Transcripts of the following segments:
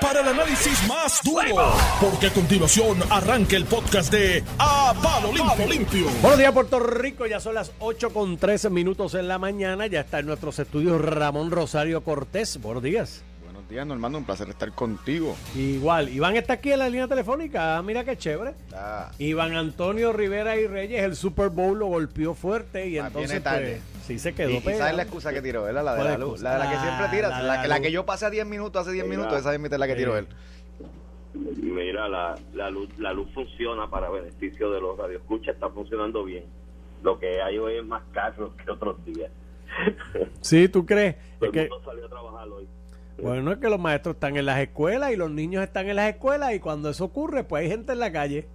para el análisis más duro, porque a continuación arranca el podcast de A Palo Limpio. Limpio. Buenos días, Puerto Rico. Ya son las 8 con 13 minutos en la mañana. Ya está en nuestros estudios Ramón Rosario Cortés. Buenos días. Días, Normando. Un placer estar contigo. Igual. Iván está aquí en la línea telefónica. Ah, mira qué chévere. Ah, Iván Antonio Rivera y Reyes, el Super Bowl lo golpeó fuerte y Ah, entonces viene tarde. pues, sí se quedó y, y pegado. sabes la excusa que tiró, ¿verdad? La de ¿Cuál la luz. excusa? La de la que siempre tira. La La, la que, la luz. que yo pasé a 10 minutos, hace 10 Mira. minutos, esa es la que tiró él. Mira, la, la, luz, la luz funciona para beneficio de los radioescuchas, está funcionando bien. Lo que hay hoy es más carros que otros días. Sí, ¿tú crees? Todo Es el que, mundo salió a trabajar hoy. Bueno, es que los maestros están en las escuelas y los niños están en las escuelas y cuando eso ocurre, pues hay gente en la calle.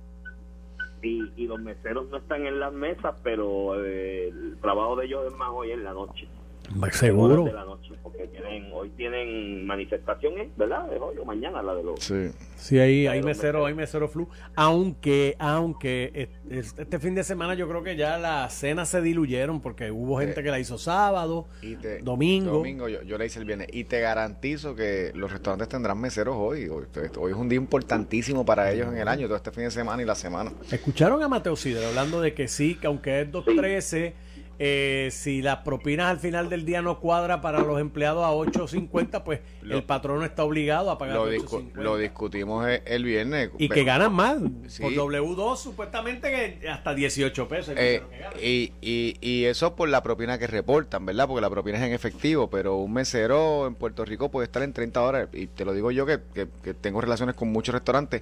Y, y los meseros no están en las mesas, pero eh, el trabajo de ellos es más hoy en la noche. Horas de la noche, porque tienen, hoy tienen manifestaciones, ¿verdad? Es hoy o mañana la de los... Sí. Sí, ahí hay Pero mesero, me- hay mesero flu. Aunque, aunque es- es- este fin de semana yo creo que ya las cenas se diluyeron porque hubo gente que la hizo sábado, Y te- domingo. Domingo, yo, yo le hice el viernes. Y te garantizo que los restaurantes tendrán meseros hoy. Hoy, hoy es un día importantísimo para ellos en el año, todo este fin de semana y la semana. Escucharon a Mateo Sidre hablando de que sí, que aunque es 2.13, eh, si las propinas al final del día no cuadra para los empleados a 8.50, pues Lo- el patrón está obligado a pagar Lo, discu- 8.50. lo discutimos el, el viernes. y que ganan más. Sí. Por W2 supuestamente que hasta 18 pesos. Eh, y, y, y eso por la propina que reportan, ¿verdad? Porque la propina es en efectivo, pero un mesero en Puerto Rico puede estar en 30 horas. Y te lo digo yo que, que- que tengo relaciones con muchos restaurantes.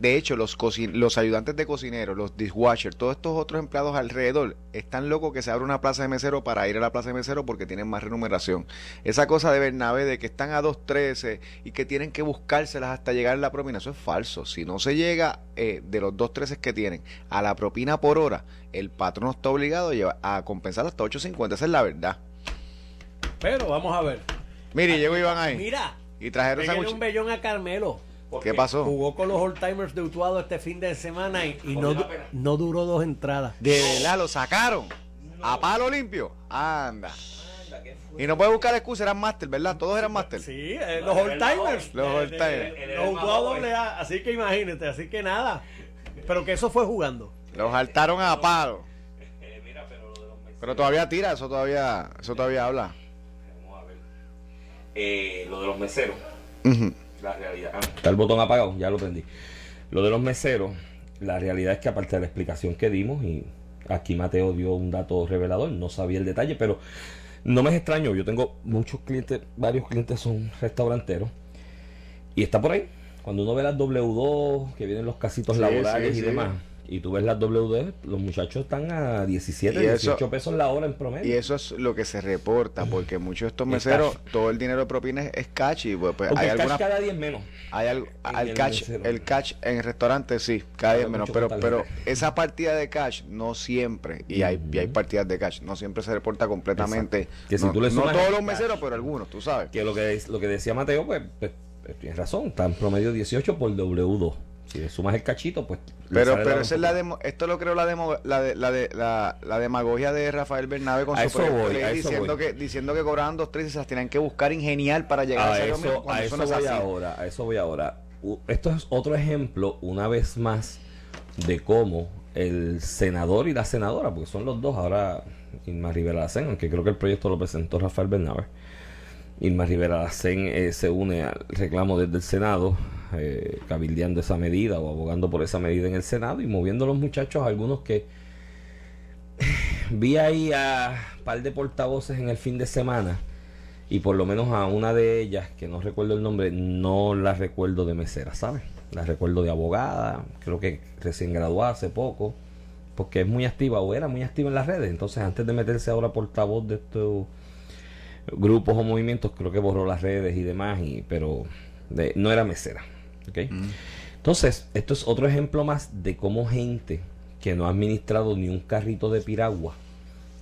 De hecho, los, los ayudantes de cocineros, los dishwashers, todos estos otros empleados alrededor, están locos que se abra una plaza de mesero para ir a la plaza de mesero porque tienen más remuneración. Esa cosa de Bernabé de que están a 2.13 y que tienen que buscárselas hasta llegar a la propina, eso es falso. Si no se llega eh, de los 2.13 que tienen a la propina por hora, el patrón está obligado a, llevar- a compensar hasta 8.50. Esa es la verdad. Pero vamos a ver. Mire, llegó Iván ahí. Mira, Y trajeron un bellón a Carmelo. ¿Qué pasó? Jugó con los old timers de Utuado este fin de semana y, y no, no duró dos entradas. De verdad, lo sacaron. A palo limpio. Anda. Y no puede buscar excusa, eran máster, ¿verdad? Todos eran máster. Sí, eh, los old timers. Los old timers. Los Utuado doble A. Así que imagínate, así que nada. Pero que eso fue jugando. Los saltaron a palo. Pero todavía tira, eso todavía, eso todavía habla. Vamos a ver. Eh, lo de los meseros, Ujú. La realidad. Ah, está el botón apagado, ya lo prendí. Lo de los meseros, la realidad es que aparte de la explicación que dimos, y aquí Mateo dio un dato revelador, no sabía el detalle, pero no me es extraño. Yo tengo muchos clientes, varios clientes son restauranteros, y está por ahí. Cuando uno ve las W2, que vienen los casitos Sí, laborales sí, y sí. demás, y tú ves las W2, los muchachos están a 17, Y eso- 18 pesos la hora en promedio. Y eso es lo que se reporta, porque muchos de estos meseros, cash. todo el dinero de propina es, es cash y pues, pues, hay el cash algunas cada 10 menos. Hay algo, el mesero. el catch en el restaurante sí, cada vez Paga menos, mucho pero, pero esa partida de cash no siempre, y hay, y hay partidas de cash, no siempre se reporta completamente. Exacto. Que si no, tú le no todos los cash. meseros, pero algunos, tú sabes. Que lo que, lo que decía Mateo, pues, pues, pues, tienes razón, está en promedio 18 por W2. Si le sumas el cachito, pues. Pero, pero esa es la demo, esto lo creo la, demo, la, de, la, de, la, la demagogia de Rafael Bernabe con A su proyecto ley a eso diciendo voy. que, disiendo que cobraban dos, tres y se las tenían que buscar ingenial para llegar A a eso, mismo, a eso no voy ahora, a eso voy ahora. Esto es otro ejemplo, una vez más, de cómo el senador y la senadora, porque son los dos ahora, Irma Rivera Lacen, aunque creo que el proyecto lo presentó Rafael Bernabe. Irma Rivera Lacen eh, se une al reclamo desde el Senado, eh, cabildeando esa medida o abogando por esa medida en el Senado y moviendo a los muchachos, algunos que vi ahí a un par de portavoces en el fin de semana y por lo menos a una de ellas, que no recuerdo el nombre, no la recuerdo de mesera, ¿sabes? La recuerdo de abogada, creo que recién graduada hace poco, porque es muy activa o era muy activa en las redes. Entonces, antes de meterse ahora portavoz de estos grupos o movimientos, creo que borró las redes y demás, y, pero no era mesera. ¿Ok? Entonces, esto es otro ejemplo más de cómo gente que no ha administrado ni un carrito de piragua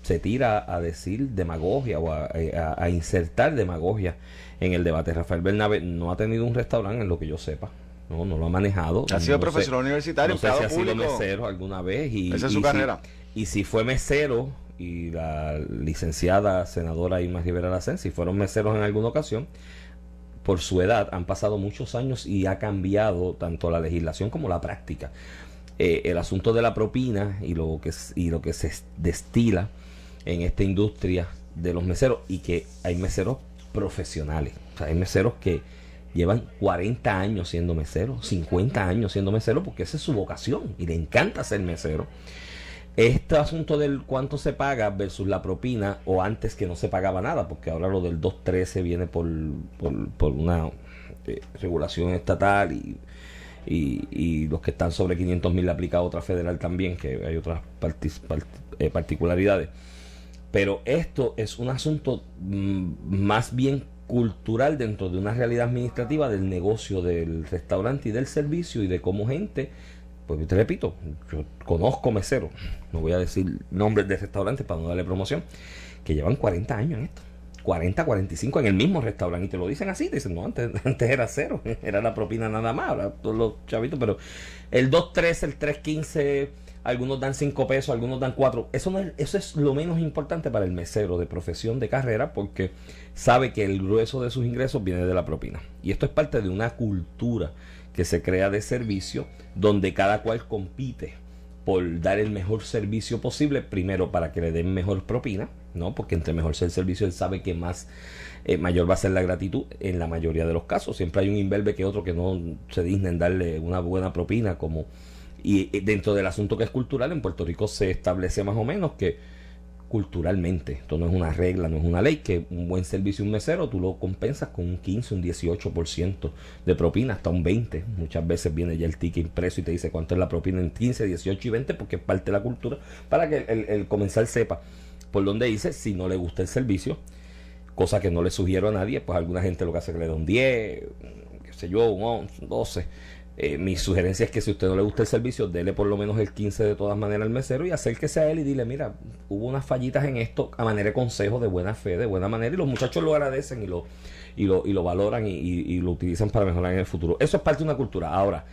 se tira a decir demagogia o a, a- a insertar demagogia en el debate. Rafael Bernabe no ha tenido un restaurante, en lo que yo sepa. No, no lo ha manejado. Ha sido No profesor sé- universitario, no sé si ha sido mesero alguna vez. Y, Esa es y su si- carrera. y si fue mesero y la licenciada senadora Irma Rivera Lacen, si fueron meseros en alguna ocasión, por su edad, han pasado muchos años y ha cambiado tanto la legislación como la práctica. Eh, el asunto de la propina y lo que, y lo que se destila en esta industria de los meseros y que hay meseros profesionales. O sea, hay meseros que llevan 40 años siendo meseros, 50 años siendo meseros porque esa es su vocación y le encanta ser mesero. Este asunto del cuánto se paga versus la propina o antes que no se pagaba nada, porque ahora lo del 213 viene por, por, una eh, regulación estatal y, y, los que están sobre 500 mil aplica otra federal también, que hay otras eh, particularidades. Pero esto es un asunto mm, más bien cultural dentro de una realidad administrativa del negocio del restaurante y del servicio y de cómo gente pues te repito, yo conozco meseros, no voy a decir nombres de restaurantes para no darle promoción, que llevan 40 años en esto. 40, 45 en el mismo restaurante y te lo dicen así, te dicen, no, antes, antes era cero, era la propina nada más, ahora todos los chavitos, pero el 2.13, el 3.15, algunos dan 5 pesos, algunos dan 4, eso, no es, eso es lo menos importante para el mesero de profesión de carrera porque sabe que el grueso de sus ingresos viene de la propina. Y esto es parte de una cultura que se crea de servicio donde cada cual compite por dar el mejor servicio posible, primero para que le den mejor propina, ¿no? Porque entre mejor sea el servicio, él sabe que más eh, mayor va a ser la gratitud en la mayoría de los casos. Siempre hay un inverbe que otro que no se digna en darle una buena propina, como y dentro del asunto que es cultural, en Puerto Rico se establece más o menos que culturalmente. Esto no es una regla, no es una ley, que un buen servicio un mesero tú lo compensas con un 15, un 18% de propina, hasta un 20%. Muchas veces viene ya el ticket impreso y te dice cuánto es la propina en 15, 18 y 20 porque es parte de la cultura para que el, el comensal sepa por dónde dice si no le gusta el servicio, cosa que no le sugiero a nadie, pues alguna gente lo que hace es que le da un 10, qué sé yo, un 11, un 12 eh, mi sugerencia es que si usted no le gusta el servicio, dele por lo menos el 15 de todas maneras al mesero y acérquese a él y dile, mira, hubo unas fallitas en esto a manera de consejo, de buena fe, de buena manera, y los muchachos lo agradecen y lo, y lo, y lo valoran y, y lo utilizan para mejorar en el futuro. Eso es parte de una cultura. Ahora,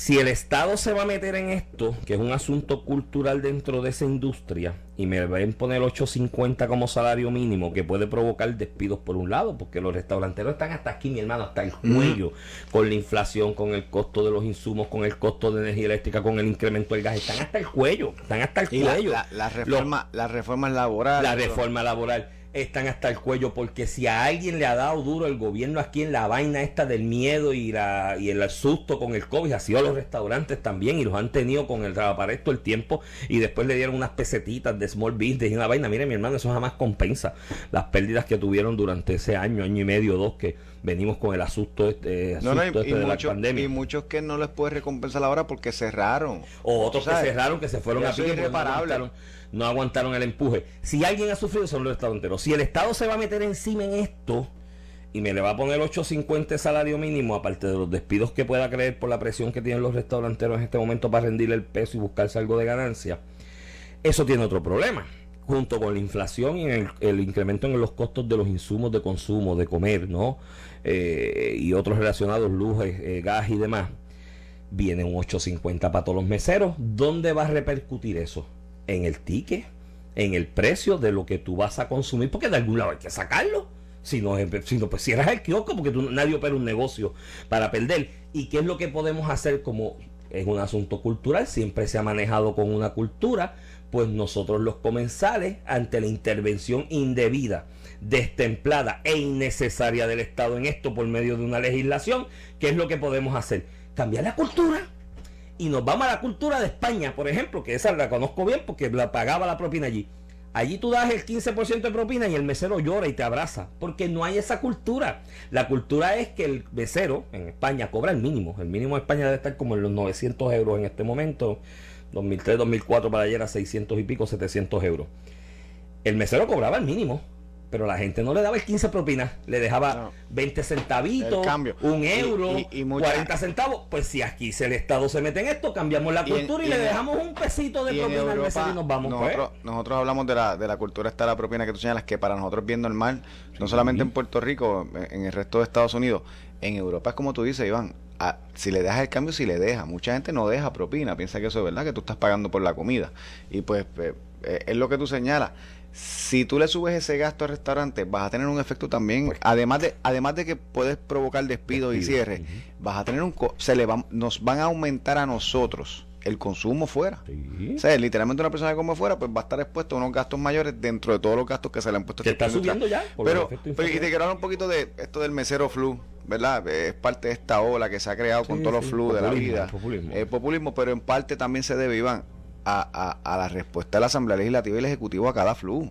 si el Estado se va a meter en esto, que es un asunto cultural dentro de esa industria, y me ven poner 8.50 como salario mínimo, que puede provocar despidos por un lado, porque los restauranteros están hasta aquí, mi hermano, hasta el cuello, con la inflación, con el costo de los insumos, con el costo de energía eléctrica, con el incremento del gas, están hasta el cuello, están hasta el cuello. La, reforma, la reforma laboral. La reforma laboral están hasta el cuello porque si a alguien le ha dado duro el gobierno aquí en la vaina esta del miedo y, la, y el susto con el COVID, ha sido los restaurantes también y los han tenido con el todo el tiempo y después le dieron unas pesetitas de small business y una vaina. Mire mi hermano, eso jamás compensa las pérdidas que tuvieron durante ese año, año y medio, dos que venimos con el asusto, este, asusto este de la pandemia. Y muchos que no les puede recompensar ahora porque cerraron. O otros que cerraron, que se fueron a pique no aguantaron el empuje. Si alguien ha sufrido son los restauranteros. Si el Estado se va a meter encima en esto y me le va a poner 8.50 salario mínimo, aparte de los despidos que pueda creer por la presión que tienen los restauranteros en este momento para rendirle el peso y buscarse algo de ganancia, eso tiene otro problema. Junto con la inflación y el, incremento en los costos de los insumos de consumo, de comer, ¿no? Eh, y otros relacionados, luz, eh, gas y demás, viene un 8.50 para todos los meseros. ¿Dónde va a repercutir eso? En el ticket, en el precio de lo que tú vas a consumir, porque de algún lado hay que sacarlo. Si no, si no pues cierras el kiosco porque tú, nadie opera un negocio para perder. ¿Y qué es lo que podemos hacer como es un asunto cultural? Siempre se ha manejado con una cultura, pues nosotros los comensales, ante la intervención indebida, destemplada e innecesaria del Estado en esto por medio de una legislación, ¿qué es lo que podemos hacer? Cambiar la cultura y nos vamos a la cultura de España, por ejemplo, que esa la conozco bien porque la pagaba la propina allí. Allí tú das el 15% de propina y el mesero llora y te abraza, porque no hay esa cultura. La cultura es que el mesero en España cobra el mínimo. El mínimo en España debe estar como en los 900 euros en este momento. 2003, 2004 para ayer a 600 y pico, 700 euros. El mesero cobraba el mínimo pero la gente no le daba el 15 propinas, le dejaba 20 centavitos, un euro, y, 40 centavos. Pues si aquí el Estado se mete en esto, cambiamos la cultura y, le dejamos un pesito de propina al mesero y nos vamos. Pues. Nosotros, nosotros hablamos de la, de la cultura esta la propina que tú señalas, que para nosotros es bien normal, no solamente en Puerto Rico, en el resto de Estados Unidos, en Europa es como tú dices, Iván, si le dejas el cambio, si le deja. Mucha gente no deja propina, piensa que eso es verdad, que tú estás pagando por la comida. Y pues eh, eh, es lo que tú señalas si tú le subes ese gasto al restaurante, vas a tener un efecto también, pues, además de además de que puedes provocar despidos y cierre, vas a tener un se le va, nos van a aumentar a nosotros el consumo fuera. O sea, literalmente una persona que come fuera, pues va a estar expuesto a unos gastos mayores dentro de todos los gastos que se le han puesto. Que está subiendo ya. Pero, y te quiero hablar un poquito de esto del mesero flu, ¿verdad? Es parte de esta ola que se ha creado con todos los flu de la vida. Populismo. populismo, pero en parte también se debe, Iván, a, a, a la respuesta de la Asamblea Legislativa y el Ejecutivo a cada flu.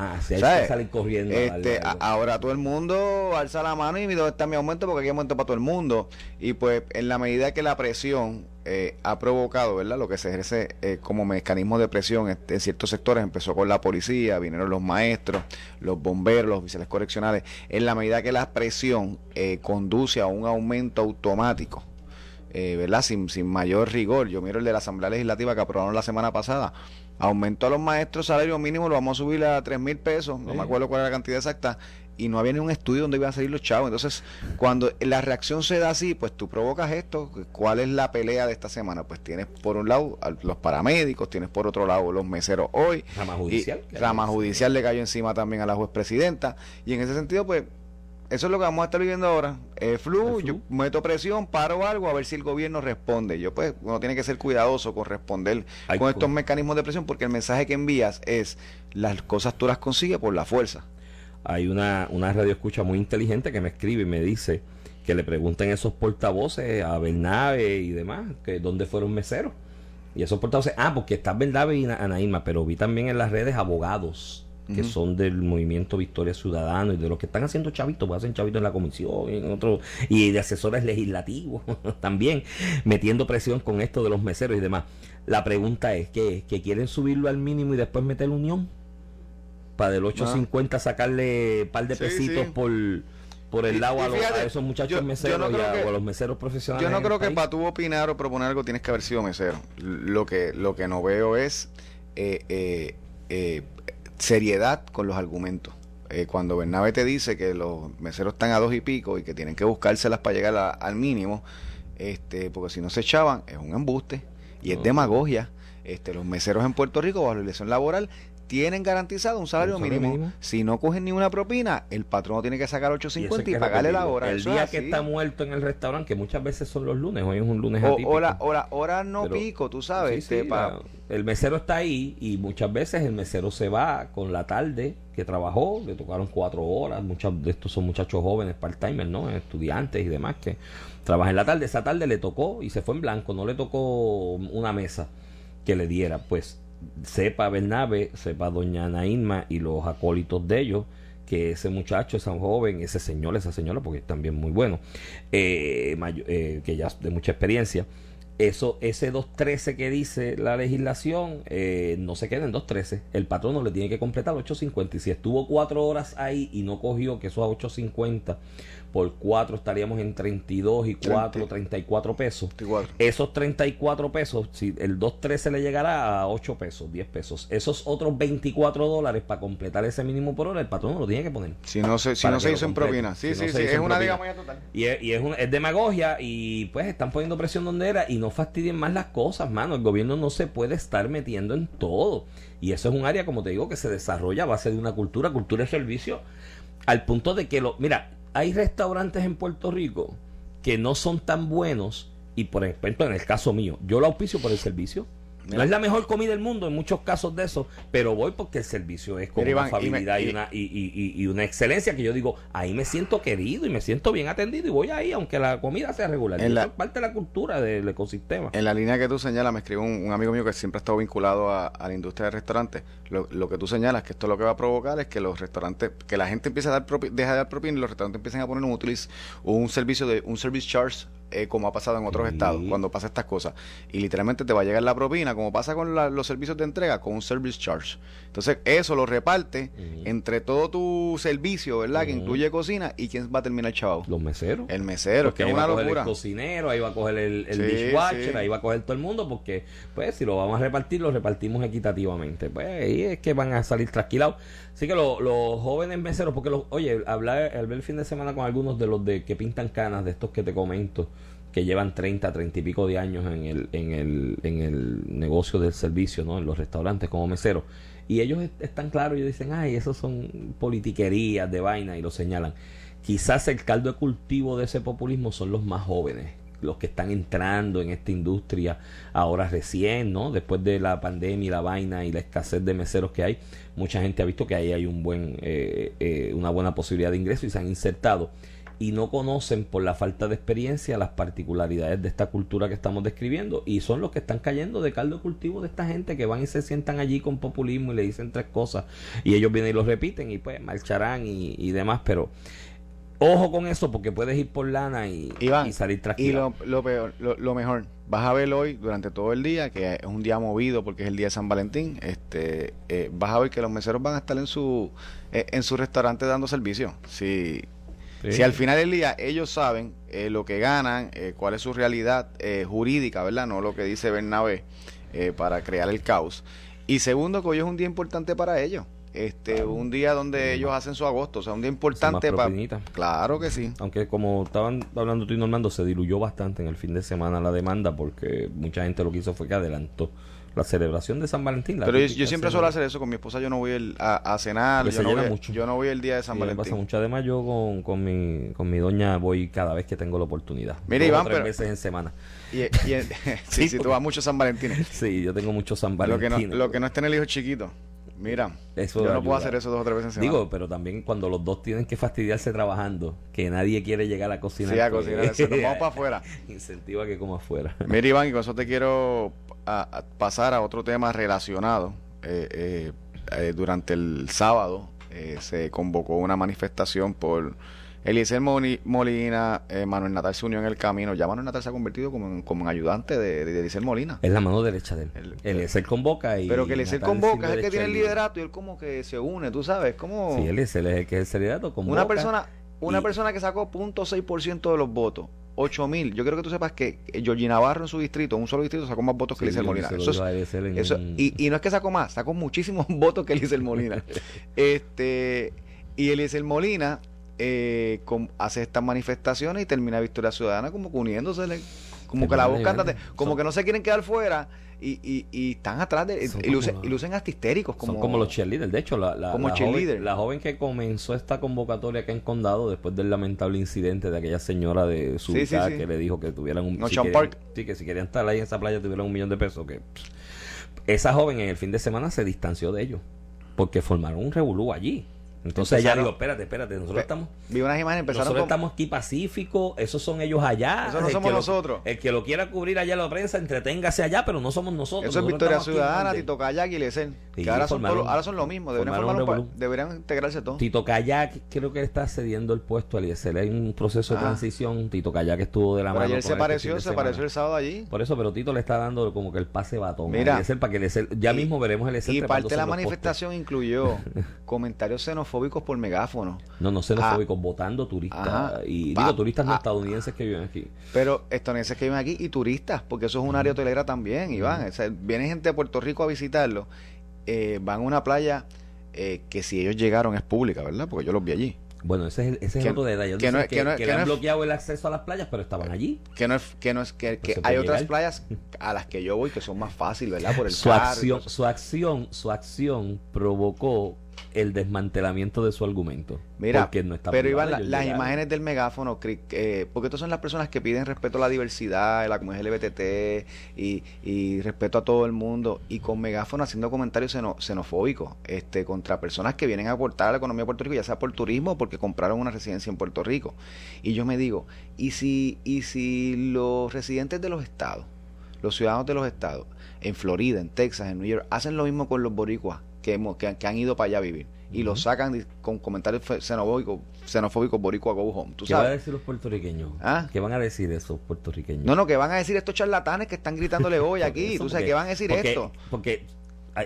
Ah, sí, hay que salir corriendo. Este, ahora todo el mundo alza la mano y dónde está mi aumento porque aquí hay aumento para todo el mundo. Y pues en la medida que la presión eh, ha provocado, ¿verdad? Lo que se ejerce eh, como mecanismo de presión en, ciertos sectores, empezó con la policía, vinieron los maestros, los bomberos, los oficiales correccionales. En la medida que la presión eh, conduce a un aumento automático, ¿verdad? Sin, sin mayor rigor. Yo miro el de la Asamblea Legislativa que aprobaron la semana pasada aumentó a los maestros salario mínimo, lo vamos a subir a 3 mil pesos, no me acuerdo cuál era la cantidad exacta, y no había ni un estudio donde iban a salir los chavos. Entonces, cuando la reacción se da así, pues tú provocas esto. ¿Cuál es la pelea de esta semana? Pues tienes por un lado los paramédicos, tienes por otro lado los meseros hoy. Rama judicial. rama judicial le cayó encima también a la juez presidenta. Y en ese sentido, pues eso es lo que vamos a estar viviendo ahora. Eh, flu, yo meto presión, paro algo a ver si el gobierno responde. Yo pues uno tiene que ser cuidadoso con responder con estos mecanismos de presión porque el mensaje que envías es las cosas tú las consigues por la fuerza. Hay una, una radio escucha muy inteligente que me escribe y me dice que le pregunten esos portavoces a Bernabe y demás, que dónde fueron meseros. Y esos portavoces, ah, porque está Bernabe y Anaíma, pero vi también en las redes abogados que son del movimiento Victoria Ciudadano y de los que están haciendo chavitos, pues hacen chavitos en la comisión y en otro, y de asesores legislativos también, metiendo presión con esto de los meseros y demás. La pregunta es que, que quieren subirlo al mínimo y después meter unión para del 8.50 ah. sacarle un par de pesitos por por el lado a, esos muchachos meseros y a, los meseros profesionales. Yo no creo que para tú opinar o proponer algo tienes que haber sido mesero. Lo que, lo que no veo es eh, eh, eh, seriedad con los argumentos. Eh, cuando Bernabe te dice que los meseros están a dos y pico y que tienen que buscárselas para llegar al mínimo, este, porque si no se echaban, es un embuste y es demagogia. Este, los meseros en Puerto Rico, bajo la elección laboral, tienen garantizado un salario, mínimo. Si no cogen ni una propina, el patrón tiene que sacar 8.50 y, pagarle la hora. El día que está muerto en el restaurante, que muchas veces son los lunes, hoy es un lunes o, Hora, hora, hora no pico, tú sabes. Este, el mesero está ahí y muchas veces el mesero se va con la tarde que trabajó, le tocaron cuatro horas. Muchos de estos son muchachos jóvenes, part-timers, ¿no? Estudiantes y demás que trabajan en la tarde. Esa tarde le tocó y se fue en blanco, no le tocó una mesa que le diera. Pues sepa Bernabe, sepa doña Nainma y los acólitos de ellos, que ese muchacho, ese joven, ese señor, esa señora, porque es también muy bueno, eh, eh, que ya de mucha experiencia, eso, ese 2.13 que dice la legislación, eh, no se queda en 2.13. El patrón no le tiene que completar 8.50. Y si estuvo cuatro horas ahí y no cogió que eso a 8.50, por 4 estaríamos en 32 y 4, 34 pesos. Esos 34 pesos, si el 2.13 le llegará a 8 pesos, 10 pesos. Esos otros 24 dólares para completar ese mínimo por hora, el patrón no lo tiene que poner. Si no se, si no se hizo en propina. Sí, sí, sí, es una diga total. Y, es, y es, es demagogia y pues están poniendo presión donde era y no fastidien más las cosas, mano. El gobierno no se puede estar metiendo en todo. Y eso es un área, como te digo, que se desarrolla a base de una cultura, cultura de servicio, al punto de que lo... Mira, hay restaurantes en Puerto Rico que no son tan buenos y por ejemplo en el caso mío, yo lo auspicio por el servicio no es la mejor comida del mundo en muchos casos de eso, pero voy porque el servicio es con una afabilidad y, una, y, una excelencia que yo digo, ahí me siento querido y me siento bien atendido y voy ahí, aunque la comida sea regular. es parte de la cultura del ecosistema. En la línea que tú señalas, me escribió un, amigo mío que siempre ha estado vinculado a, la industria de restaurantes. Lo, lo, que tú señalas, que esto lo que va a provocar es que los restaurantes, que la gente empiece a dar deja de dar propina y los restaurantes empiecen a poner un, un servicio de un service charge eh, como ha pasado en otros estados, cuando pasa estas cosas. Y literalmente te va a llegar la propina, como pasa con los servicios de entrega, con un service charge. Entonces, eso lo reparte entre todo tu servicio, ¿verdad? Que incluye cocina. ¿Y quién va a terminar chavo? Los meseros. El mesero, que es una locura. El cocinero, ahí va a coger el, dishwasher, ahí va a coger todo el mundo, porque, pues, si lo vamos a repartir, lo repartimos equitativamente. Pues ahí es que van a salir trasquilados. Así que los jóvenes meseros, porque, los, oye, hablar, ver el fin de semana con algunos de los de que pintan canas, de estos que te comento que llevan 30, 30 y pico de años en el, en el, en el negocio del servicio, ¿no? en los restaurantes como meseros, Y ellos están claros, ellos dicen, ay, esos son politiquerías de vaina y lo señalan. Quizás el caldo de cultivo de ese populismo son los más jóvenes, los que están entrando en esta industria ahora recién, ¿no? Después de la pandemia y la vaina y la escasez de meseros que hay, mucha gente ha visto que ahí hay un buen, eh, eh, una buena posibilidad de ingreso y se han insertado y no conocen por la falta de experiencia las particularidades de esta cultura que estamos describiendo y son los que están cayendo de caldo de cultivo de esta gente que van y se sientan allí con populismo y le dicen tres cosas y ellos vienen y los repiten y pues marcharán y, y demás, pero Ojo con eso porque puedes ir por lana y, salir tranquilo. Y lo, peor, lo, mejor, vas a ver hoy durante todo el día, que es un día movido porque es el día de San Valentín, este, eh, vas a ver que los meseros van a estar en su, eh, en su restaurante dando servicio. Si, si al final del día ellos saben eh, lo que ganan, cuál es su realidad jurídica, ¿verdad? No lo que dice Bernabé para crear el caos. Y segundo, que hoy es un día importante para ellos este un día donde ellos hacen su agosto, o sea, un día importante para Claro que sí. Aunque como estaban hablando tú y Normando, se diluyó bastante en el fin de semana la demanda porque mucha gente lo que hizo fue que adelantó la celebración de San Valentín. Pero yo, siempre suelo hacer eso con mi esposa. Yo no voy a, cenar. Yo no voy, yo no voy, el día de San Valentín. pasa mucho. Además, yo con, con, mi, con mi doña voy cada vez que tengo la oportunidad. Mira, Iván, tres veces en semana. Y, sí, sí, tú vas mucho San Valentín. Sí, yo tengo mucho San Valentín. Lo que no, lo que no es tener el hijo chiquito. Mira, eso yo no puedo hacer eso dos o tres veces en semana. Digo, pero también cuando los dos tienen que fastidiarse trabajando, que nadie quiere llegar a cocinar. Sí, a pues, cocinar, nos vamos para afuera. Incentiva que coma afuera. Mira, Iván, y con eso te quiero pasar a otro tema relacionado. Eh, eh, eh, durante el sábado se convocó una manifestación por Eliezer Molina, eh, Manuel Natal se unió en el camino. Ya Manuel Natal se ha convertido como, en, como ayudante de, de Eliezer Molina. Es la mano derecha de él. El, Eliezer convoca y. Pero que Eliezer convoca es el que tiene el liderato y él como que se une, tú sabes. Como... Sí, Eliezer es el que es el liderato. Convoca una persona, una persona que sacó 0.6% de los votos. 8 mil. Yo quiero que tú sepas que Georgie Navarro en su distrito, un solo distrito, sacó más votos que Eliezer Molina. Eso, y, y, no es que sacó más, sacó muchísimos votos que Eliezer Molina. este Y Eliezer Molina eh, hace estas manifestaciones y termina Victoria Ciudadana como uniéndose, como que la buscan, como que no se quieren quedar fuera y, y, están atrás de y, lucen, hasta histéricos como, son como los cheerleaders. De hecho la, la, joven, la joven que comenzó esta convocatoria que en Condado después del lamentable incidente de aquella señora de su que le dijo que tuvieran un si querían, sí, que si querían estar ahí en esa playa tuvieran un millón de pesos que esa joven en el fin de semana se distanció de ellos porque formaron un revolú allí entonces ya digo, espérate, espérate, nosotros estamos. Vi unas imágenes, Nosotros estamos aquí pacíficos, esos son ellos allá. Eso no somos nosotros. el que lo quiera cubrir allá la prensa, entreténgase allá, pero no somos nosotros. Eso es Victoria Ciudadana, Tito Kayak y Lecen. que ahora son, ahora son lo mismo, deberían, deberían integrarse todos. Tito Kayak creo que está cediendo el puesto a Eliezer. Hay un proceso de ah. transición. Tito Kayak estuvo de la mano. Ayer se este pareció, se pareció el sábado allí. Por eso, pero Tito le está dando como que el pase batón. Mira, para que ya mismo veremos el Y parte de la manifestación incluyó comentarios xenofóbicos por megáfono no, no xenofóbicos, ah, votando turistas. y digo turistas no ah, estadounidenses que viven aquí. Pero estadounidenses que viven aquí y turistas, porque eso es un área hotelera también, Iván. viene gente de Puerto Rico a visitarlo, eh, van a una playa eh, que si ellos llegaron es pública, ¿verdad? Porque yo los vi allí. Bueno, ese es, ese es otro detalle. Que, no, que, que, han bloqueado el acceso a las playas, pero estaban allí. Que no es que no es que, pues hay otras playas a las que yo voy que son más fáciles, ¿verdad? Por el su acción, su acción, su acción provocó el desmantelamiento de su argumento. Mira, pero Iván, las imágenes del megáfono, eh, porque estas son las personas que piden respeto a la diversidad, a la comunidad LBTT y, y respeto a todo el mundo, y con megáfono haciendo comentarios xenofóbicos este, contra personas que vienen a aportar a la economía de Puerto Rico, ya sea por turismo o porque compraron una residencia en Puerto Rico. Y yo me digo, ¿y si, y si los residentes de los estados, los ciudadanos de los estados, en Florida, en Texas, en New York, hacen lo mismo con los boricuas que, que, han ido para allá a vivir y lo sacan con comentarios xenofóbicos, xenofóbicos boricua go home. ¿Tú ¿Qué van a decir los puertorriqueños? ¿Ah? ¿Qué van a decir esos puertorriqueños? No, no, que van a decir estos charlatanes que están gritándole hoy aquí. ¿Tú sabes qué van a decir esto? Porque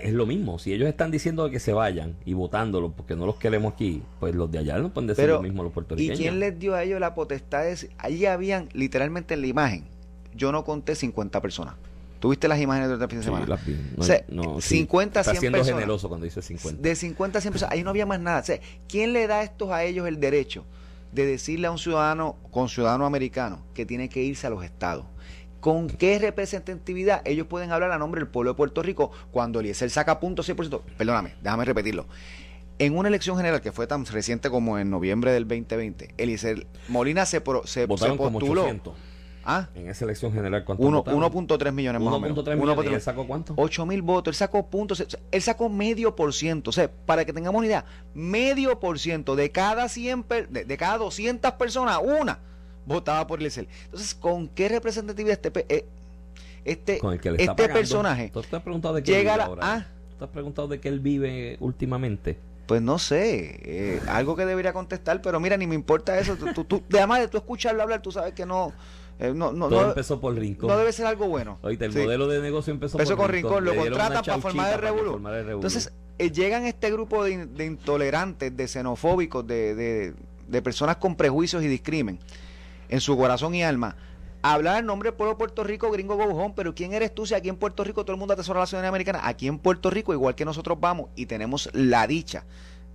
es lo mismo. Si ellos están diciendo que se vayan y votándolos porque no los queremos aquí, pues los de allá no pueden decir lo mismo los puertorriqueños. ¿Y quién les dio a ellos la potestad de Allí habían, literalmente en la imagen, yo no conté 50 personas. ¿Tuviste las imágenes de fin de semana? Las vi. No, o sea, no, 50, 100 siendo generoso cuando dice 50. De 50 a 100 personas. Ahí no había más nada. O sea, ¿quién le da estos a ellos el derecho de decirle a un ciudadano, con ciudadano americano, que tiene que irse a los estados? ¿Con qué representatividad ellos pueden hablar a nombre del pueblo de Puerto Rico cuando Eliezer saca punto 100%? Perdóname, déjame repetirlo. En una elección general que fue tan reciente como en noviembre del 2020, Eliezer Molina se, se, postuló. ¿Ah? En esa elección general, ¿cuánto 1.3 millones más o menos. 1.3 millones. ¿Y él sacó cuánto? 8 mil votos. Él sacó puntos. Él sacó medio por ciento. O sea, para que tengamos una idea, medio por ciento de cada 100, de, de cada 200 personas, una votaba por Eliezer. Entonces, ¿con qué representatividad este, eh, este, este personaje ¿Tú te has preguntado de qué llega vive ahora? ¿Tú te has preguntado de qué él vive últimamente? Pues no sé, eh, algo que debería contestar, pero mira, ni me importa eso. Tú, tú, además de tú escucharlo hablar, tú sabes que no, eh, no, no, Todo empezó por Rincón. No debe ser algo bueno. Oíste, el modelo de negocio empezó, empezó por con Rincón. Lo contratan para formar el revuelo. Entonces, llegan este grupo de, de intolerantes, de xenofóbicos, de, de, de personas con prejuicios y discrimen en su corazón y alma hablar en nombre del pueblo de Puerto Rico, gringo gobujón, pero ¿quién eres tú si aquí en Puerto Rico todo el mundo atesora la ciudadanía americana? Aquí en Puerto Rico, igual que nosotros vamos y tenemos la dicha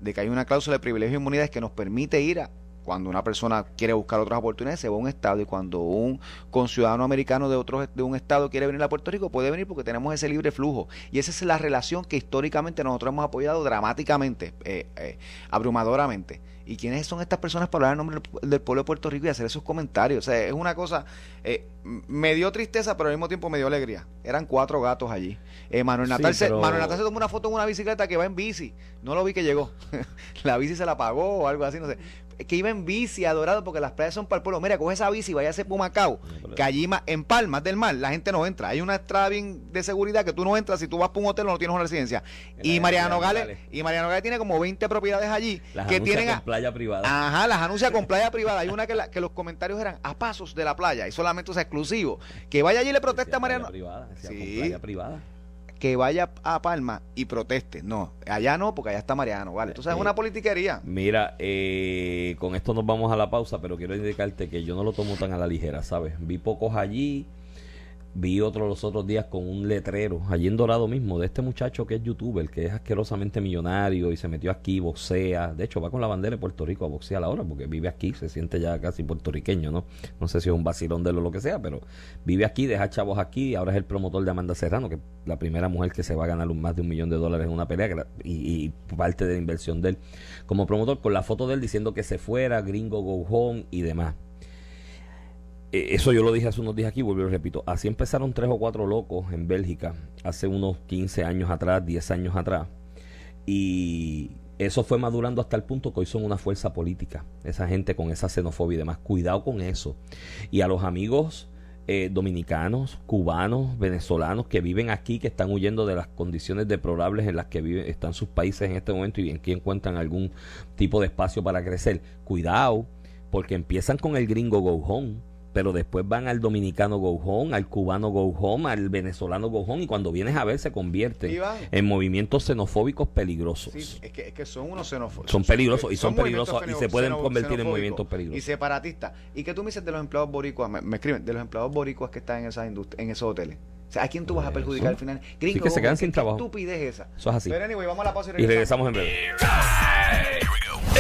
de que hay una cláusula de privilegio y inmunidades que nos permite ir a cuando una persona quiere buscar otras oportunidades, se va a un estado y cuando un conciudadano americano de otro de un estado quiere venir a Puerto Rico, puede venir porque tenemos ese libre flujo. Y esa es la relación que históricamente nosotros hemos apoyado dramáticamente, eh, eh, abrumadoramente. ¿Y quiénes son estas personas para hablar en nombre del pueblo de Puerto Rico y hacer esos comentarios? O sea, es una cosa, eh, me dio tristeza, pero al mismo tiempo me dio alegría. Eran cuatro gatos allí. Manuel, Natal se, Manuel Natal se tomó una foto en una bicicleta que va en bici. No lo vi que llegó. la bici se la pagó o algo así, no sé que iba en bici adorado porque las playas son para el pueblo. Mira, coge esa bici y vaya a Pumacao, que allí en Palmas del Mar la gente no entra. Hay una estrada bien de seguridad que tú no entras si tú vas para un hotel o no tienes una residencia. Y Mariano Gales, y Mariano Gales tiene como 20 propiedades allí que tienen con playa privada. Ajá, las anuncia con playa privada. Hay una que, que los comentarios eran a pasos de la playa y solamente es exclusivo. Que vaya allí y le protesta a Mariano. Privada, sí. playa privada que vaya a Palma y proteste. No, allá no, porque allá está Mariano, ¿vale? Entonces es una politiquería. Mira, eh, con esto nos vamos a la pausa, pero quiero indicarte que yo no lo tomo tan a la ligera, ¿sabes? Vi pocos allí Vi otro los otros días con un letrero, allí en Dorado mismo, de este muchacho que es youtuber, que es asquerosamente millonario y se metió aquí, boxea. De hecho, va con la bandera de Puerto Rico a boxear ahora, porque vive aquí, se siente ya casi puertorriqueño, ¿no? No sé si es un vacilón de él o lo que sea, pero vive aquí, deja chavos aquí, ahora es el promotor de Amanda Serrano, que es la primera mujer que se va a ganar más de un millón de dólares en una pelea y, y parte de la inversión de él como promotor, con la foto de él diciendo que se fuera, gringo go home y demás. Eh, eso yo lo dije hace unos días aquí, vuelvo y repito. Así empezaron tres o cuatro locos en Bélgica hace unos 15 años atrás, 10 años atrás. Y eso fue madurando hasta el punto que hoy son una fuerza política. Esa gente con esa xenofobia y demás. Cuidado con eso. Y a los amigos eh, dominicanos, cubanos, venezolanos que viven aquí, que están huyendo de las condiciones deplorables en las que viven, están sus países en este momento y en que encuentran algún tipo de espacio para crecer. Cuidado, porque empiezan con el gringo go pero después van al dominicano go home, al cubano go home, al venezolano go home, y cuando vienes a ver se convierte en movimientos xenofóbicos peligrosos. Sí, es que, es que son unos xenofóbicos. Son peligrosos y son, peligrosos y se pueden convertir en movimientos peligrosos. Y separatistas. ¿Y qué tú me dices de los empleados boricuas? Me, escriben, de los empleados boricuas que están en esas en esos hoteles. O sea, ¿a quién tú vas a perjudicar al final? Gringo, que se quedan sin trabajo. Qué estupidez esa. Eso es así. Pero anyway, vamos a la pausa y regresamos, y regresamos en breve.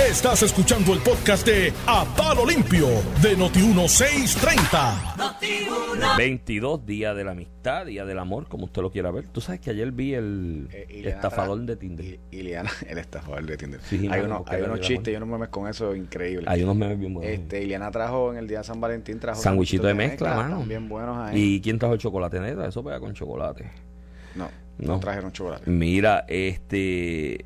Estás escuchando el podcast de A Palo Limpio de Noti1630. 22 días de la amistad, día del amor, como usted lo quiera ver. Tú sabes que ayer vi el eh, estafador de Tinder. Iliana, el estafador de Tinder. hay, uno, hay unos chistes y unos memes con eso increíbles. Hay unos memes bien buenos. Este, Iliana trajo en el día de San Valentín trajo sandwichito de mezcla, mano. Bien buenos ahí. ¿Y quién trajo el chocolate negra? Eso pega con chocolate. No, no, no trajeron chocolate. Mira, este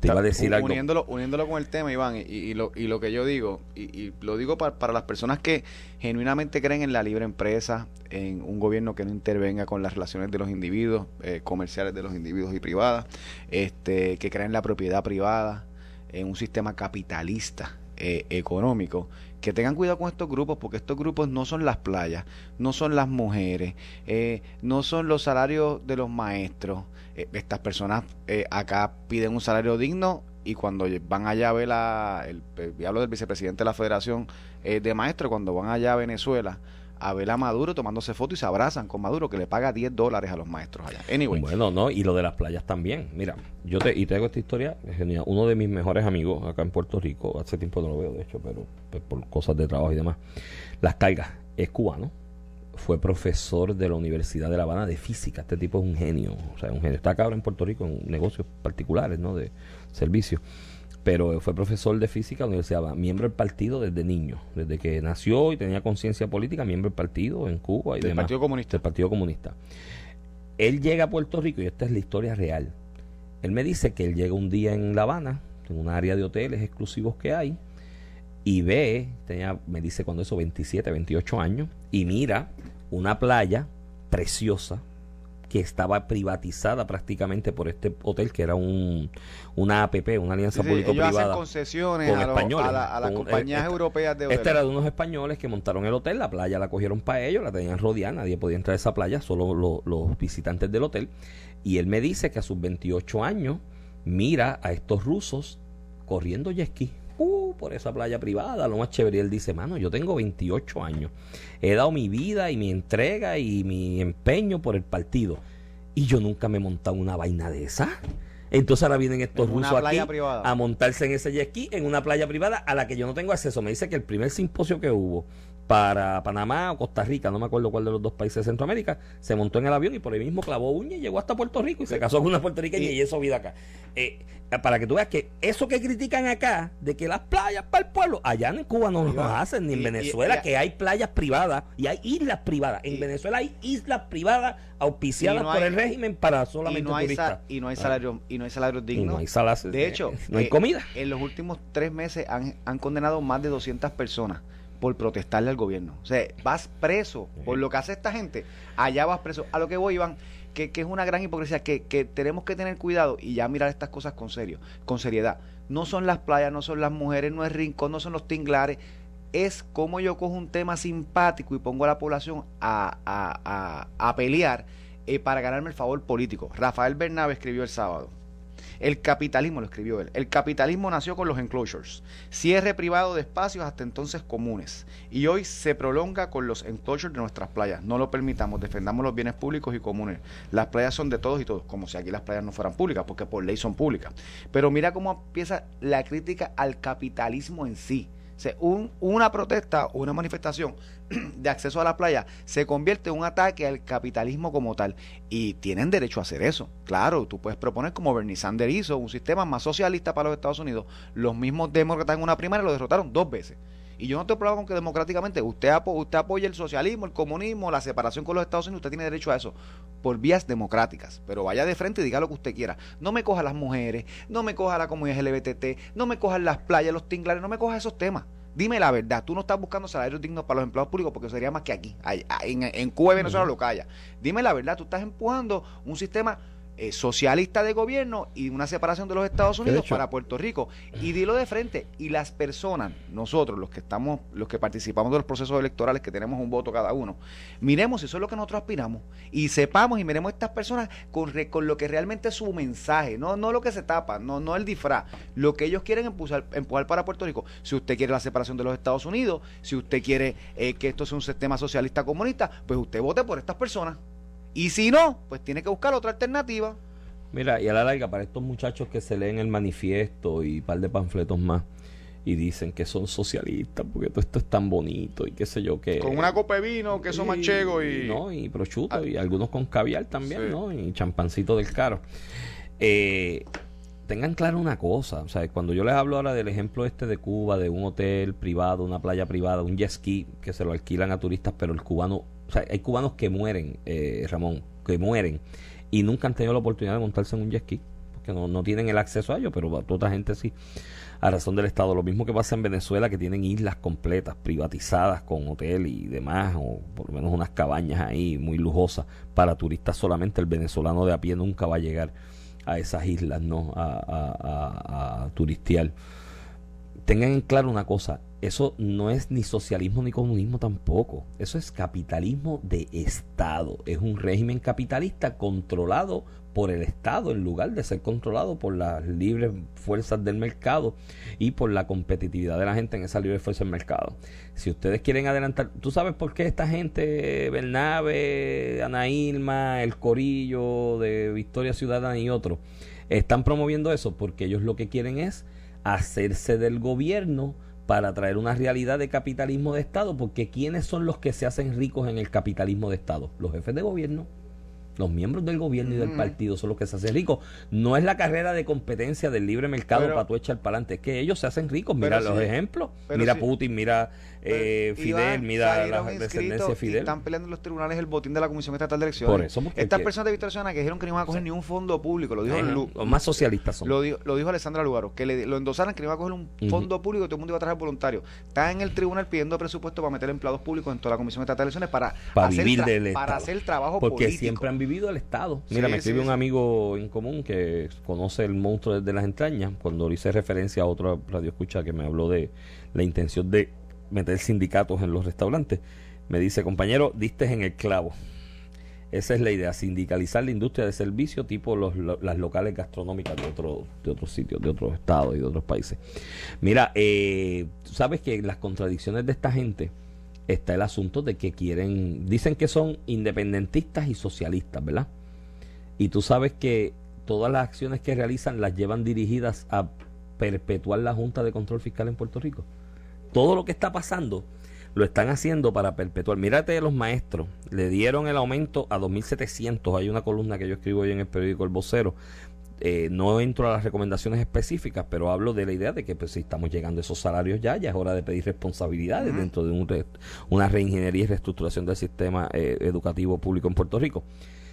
te iba a decir algo. Uniéndolo, uniéndolo con el tema, Iván, y, lo, y lo que yo digo, y, lo digo para, para, las personas que genuinamente creen en la libre empresa, en un gobierno que no intervenga con las relaciones de los individuos, eh, comerciales de los individuos y privadas, este, que creen en la propiedad privada, en un sistema capitalista eh, económico, que tengan cuidado con estos grupos, porque estos grupos no son las playas, no son las mujeres, eh, no son los salarios de los maestros, eh, estas personas eh, acá piden un salario digno y cuando van allá a ver la, el, hablo del vicepresidente de la Federación eh, de Maestros, cuando van allá a Venezuela a ver a Maduro tomándose fotos y se abrazan con Maduro que le paga 10 dólares a los maestros allá. Anyway. Bueno, no, y lo de las playas también. Mira, yo te, y te hago esta historia, genial. Uno de mis mejores amigos acá en Puerto Rico, hace tiempo no lo veo de hecho, pero pues, por cosas de trabajo y demás, las cargas es cubano, fue profesor de la Universidad de La Habana de física. Este tipo es un genio, o sea, un genio. Está acá ahora en Puerto Rico en negocios particulares, ¿no? De servicios. Pero fue profesor de física en la Universidad miembro del partido desde niño, desde que nació y tenía conciencia política, miembro del partido en Cuba y del Partido Comunista. Del Partido Comunista. Él llega a Puerto Rico y esta es la historia real. Él me dice que él llega un día en La Habana, en un área de hoteles exclusivos que hay, y ve, tenía, me dice cuando eso, 27, 28 años, y mira una playa preciosa que estaba privatizada prácticamente por este hotel que era un una APP, una alianza público-privada. concesiones con a, españones, a, las compañías este, europeas de hoteles. Este era de unos españoles que montaron el hotel, la playa la cogieron para ellos, la tenían rodeada, nadie podía entrar a esa playa, solo los visitantes del hotel. Y él me dice que a sus 28 años mira a estos rusos corriendo jet ski uh, por esa playa privada, lo más chévere. Y él dice, mano, yo tengo 28 años, he dado mi vida y mi entrega y mi empeño por el partido. Y yo nunca me he montado una vaina de esa. Entonces ahora vienen estos rusos aquí a montarse en ese jet ski en una playa privada a la que yo no tengo acceso. Me dice que el primer simposio que hubo para Panamá o Costa Rica, no me acuerdo cuál de los dos países de Centroamérica, se montó en el avión y por ahí mismo clavó uña y llegó hasta Puerto Rico y se casó con una puertorriqueña y, y eso vida acá. Eh, para que tú veas que eso que critican acá, de que las playas para el pueblo, allá en Cuba no lo hacen, ni en Venezuela, que hay playas privadas y hay islas privadas. En Venezuela hay islas privadas auspiciadas por el régimen para solamente no turistas. y no hay salarios y no hay salarios dignos. no hay salarios, de hecho, no hay eh, comida. En los últimos tres meses han, han condenado más de 200 personas por protestarle al gobierno. O sea, vas preso por lo que hace esta gente, allá vas preso. A lo que voy, Iván, que, que es una gran hipocresía, que, que, tenemos que tener cuidado y ya mirar estas cosas con serio, con seriedad. No son las playas, no son las mujeres, no es rincón, no son los tinglares. Es como yo cojo un tema simpático y pongo a la población a, a, a, pelear eh, para ganarme el favor político. Rafael Bernabe escribió el sábado el capitalismo, lo escribió él, el capitalismo nació con los enclosures, cierre privado de espacios hasta entonces comunes, y hoy se prolonga con los enclosures de nuestras playas. No lo permitamos, defendamos los bienes públicos y comunes. Las playas son de todos y todos, como si aquí las playas no fueran públicas, porque por ley son públicas. Pero mira cómo empieza la crítica al capitalismo en sí un, una protesta o una manifestación de acceso a la playa se convierte en un ataque al capitalismo como tal. Y tienen derecho a hacer eso. Claro, tú puedes proponer como Bernie Sanders hizo, un sistema más socialista para los Estados Unidos. Los mismos demócratas en una primaria lo derrotaron dos veces. Y yo no te problema con que democráticamente usted, usted apoya el socialismo, el comunismo, la separación con los Estados Unidos, usted tiene derecho a eso por vías democráticas. Pero vaya de frente y diga lo que usted quiera. No me coja las mujeres, no me coja la comunidad LGBT, no me coja las playas, los tinglares, no me coja esos temas. Dime la verdad, tú no estás buscando salarios dignos para los empleados públicos porque sería más que aquí. En, en Cuba y Venezuela lo calla. Dime la verdad, tú estás empujando un sistema eh, socialista de gobierno y una separación de los Estados Unidos para Puerto Rico. Y dilo de frente. Y las personas, nosotros, los que estamos, los que participamos de los procesos electorales, que tenemos un voto cada uno, miremos si eso es lo que nosotros aspiramos. Y sepamos y miremos a estas personas con, con lo que realmente es su mensaje, no, no lo que se tapa, no, no el disfraz, lo que ellos quieren empujar, empujar para Puerto Rico. Si usted quiere la separación de los Estados Unidos, si usted quiere eh, que esto sea un sistema socialista comunista, pues usted vote por estas personas. Y si no, pues tiene que buscar otra alternativa. Mira, y a la larga, para estos muchachos que se leen el manifiesto y un par de panfletos más y dicen que son socialistas porque todo esto es tan bonito y qué sé yo qué. Con una copa de vino, queso manchego y. No, y prosciutto ah. y algunos con caviar también, ¿no? Y champancito del caro. Eh, tengan claro una cosa, o sea, cuando yo les hablo ahora del ejemplo este de Cuba, de un hotel privado, una playa privada, un jet ski que se lo alquilan a turistas, pero el cubano o sea, hay cubanos que mueren, eh, Ramón, que mueren y nunca han tenido la oportunidad de montarse en un jet ski, porque no, no tienen el acceso a ello, pero otra gente sí, a razón del Estado. Lo mismo que pasa en Venezuela, que tienen islas completas, privatizadas con hotel y demás, o por lo menos unas cabañas ahí muy lujosas para turistas solamente. El venezolano de a pie nunca va a llegar a esas islas, ¿no? A, a, a, a turistear. Tengan en claro una cosa, eso no es ni socialismo ni comunismo tampoco. Eso es capitalismo de Estado. Es un régimen capitalista controlado por el Estado en lugar de ser controlado por las libres fuerzas del mercado y por la competitividad de la gente en esa libre fuerza del mercado. Si ustedes quieren adelantar, ¿tú sabes por qué esta gente, Bernabe, Ana Irma, El Corillo de Victoria Ciudadana y otros, están promoviendo eso? Porque ellos lo que quieren es hacerse del gobierno para traer una realidad de capitalismo de Estado, porque ¿quiénes son los que se hacen ricos en el capitalismo de Estado? Los jefes de gobierno los miembros del gobierno y del partido son los que se hacen ricos. No es la carrera de competencia del libre mercado para tú echar para adelante, es que ellos se hacen ricos. Mira los ejemplos. Mira Putin, mira eh, Fidel, mira la descendencia de Fidel. Están peleando en los tribunales el botín de la Comisión Estatal de Elecciones. Por eso, Estas personas de Victoria que dijeron que no iban a coger ni un fondo público, lo dijo los más socialistas son. Lo dijo, lo dijo Alessandra Lugaro, que lo endosaran que no iban a coger un fondo público y todo el mundo iba a trabajar voluntario. Está en el tribunal pidiendo presupuesto para meter empleados públicos en toda la Comisión Estatal de Elecciones para, hacer, para hacer el trabajo Porque siempre han vivido el Estado. Mira, me escribe un amigo en común que conoce el monstruo desde las entrañas, cuando le hice referencia a otro radio escucha que me habló de la intención de meter sindicatos en los restaurantes, me dice, compañero, diste en el clavo. Esa es la idea, sindicalizar la industria de servicio tipo los, las locales gastronómicas de, otro, de otros sitios, de otros estados y de otros países. Mira, eh, sabes que las contradicciones de esta gente está el asunto de que quieren, dicen que son independentistas y socialistas, ¿verdad? Y tú sabes que todas las acciones que realizan las llevan dirigidas a perpetuar la Junta de Control Fiscal en Puerto Rico. Todo lo que está pasando lo están haciendo para perpetuar. Mírate los maestros, le dieron el aumento a 2.700. Hay una columna que yo escribo hoy en el periódico El Vocero. Eh, no entro a las recomendaciones específicas, pero hablo de la idea de que pues, si estamos llegando a esos salarios ya, ya es hora de pedir responsabilidades dentro de un una reingeniería y reestructuración del sistema eh, educativo público en Puerto Rico.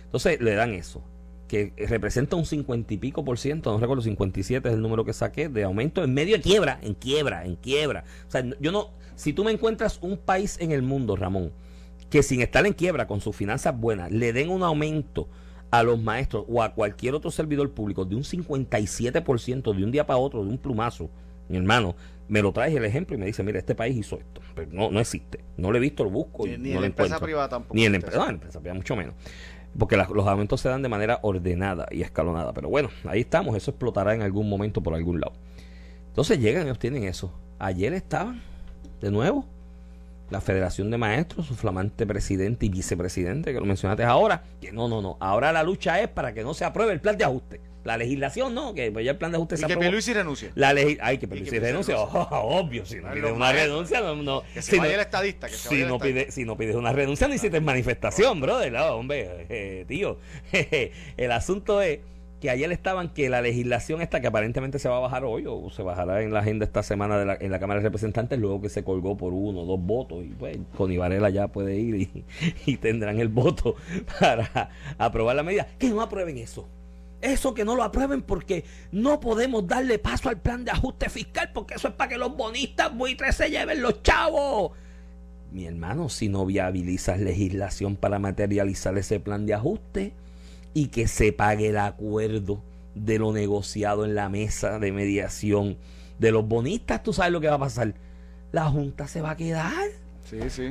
Entonces le dan eso que representa un cincuenta y pico por ciento, no recuerdo, 57 es el número que saqué, de aumento en medio de quiebra, en quiebra, en quiebra. O sea, yo no, si tú me encuentras un país en el mundo, Ramón, que sin estar en quiebra, con sus finanzas buenas, le den un aumento a los maestros o a cualquier otro servidor público de un 57% de un día para otro, de un plumazo, mi hermano, me lo traes el ejemplo y me dice, mira, este país hizo esto. Pero no, no existe. No lo he visto, lo busco. Ni, ni en la empresa privada tampoco. Ni en la empresa, no, en la empresa privada mucho menos porque los aumentos se dan de manera ordenada y escalonada. Pero bueno, ahí estamos, eso explotará en algún momento por algún lado. Entonces llegan y obtienen eso. Ayer estaban, de nuevo, la Federación de Maestros, su flamante presidente y vicepresidente, que lo mencionaste ahora, que no, no, no. Ahora la lucha es para que no se apruebe el plan de ajuste. La legislación no, que ya el plan de ajuste y se que Pelusi renuncia. La ley, ay, que Pelusi renuncia, obvio, si no pide una renuncia, no, no. Que se vaya el estadista, que se si no pide, si no pides una renuncia, no hiciste manifestación, brother, no, hombre, eh, tío. el asunto es que ayer estaban que la legislación esta que aparentemente se va a bajar hoy o se bajará en la agenda esta semana de la, en la Cámara de Representantes luego que se colgó por uno o dos votos y pues con Ibarela ya puede ir y, y tendrán el voto para aprobar la medida que no aprueben eso eso que no lo aprueben porque no podemos darle paso al plan de ajuste fiscal porque eso es para que los bonistas buitres se lleven los chavos. Mi hermano, si no viabilizas legislación para materializar ese plan de ajuste y que se pague el acuerdo de lo negociado en la mesa de mediación de los bonistas, tú sabes lo que va a pasar. La Junta se va a quedar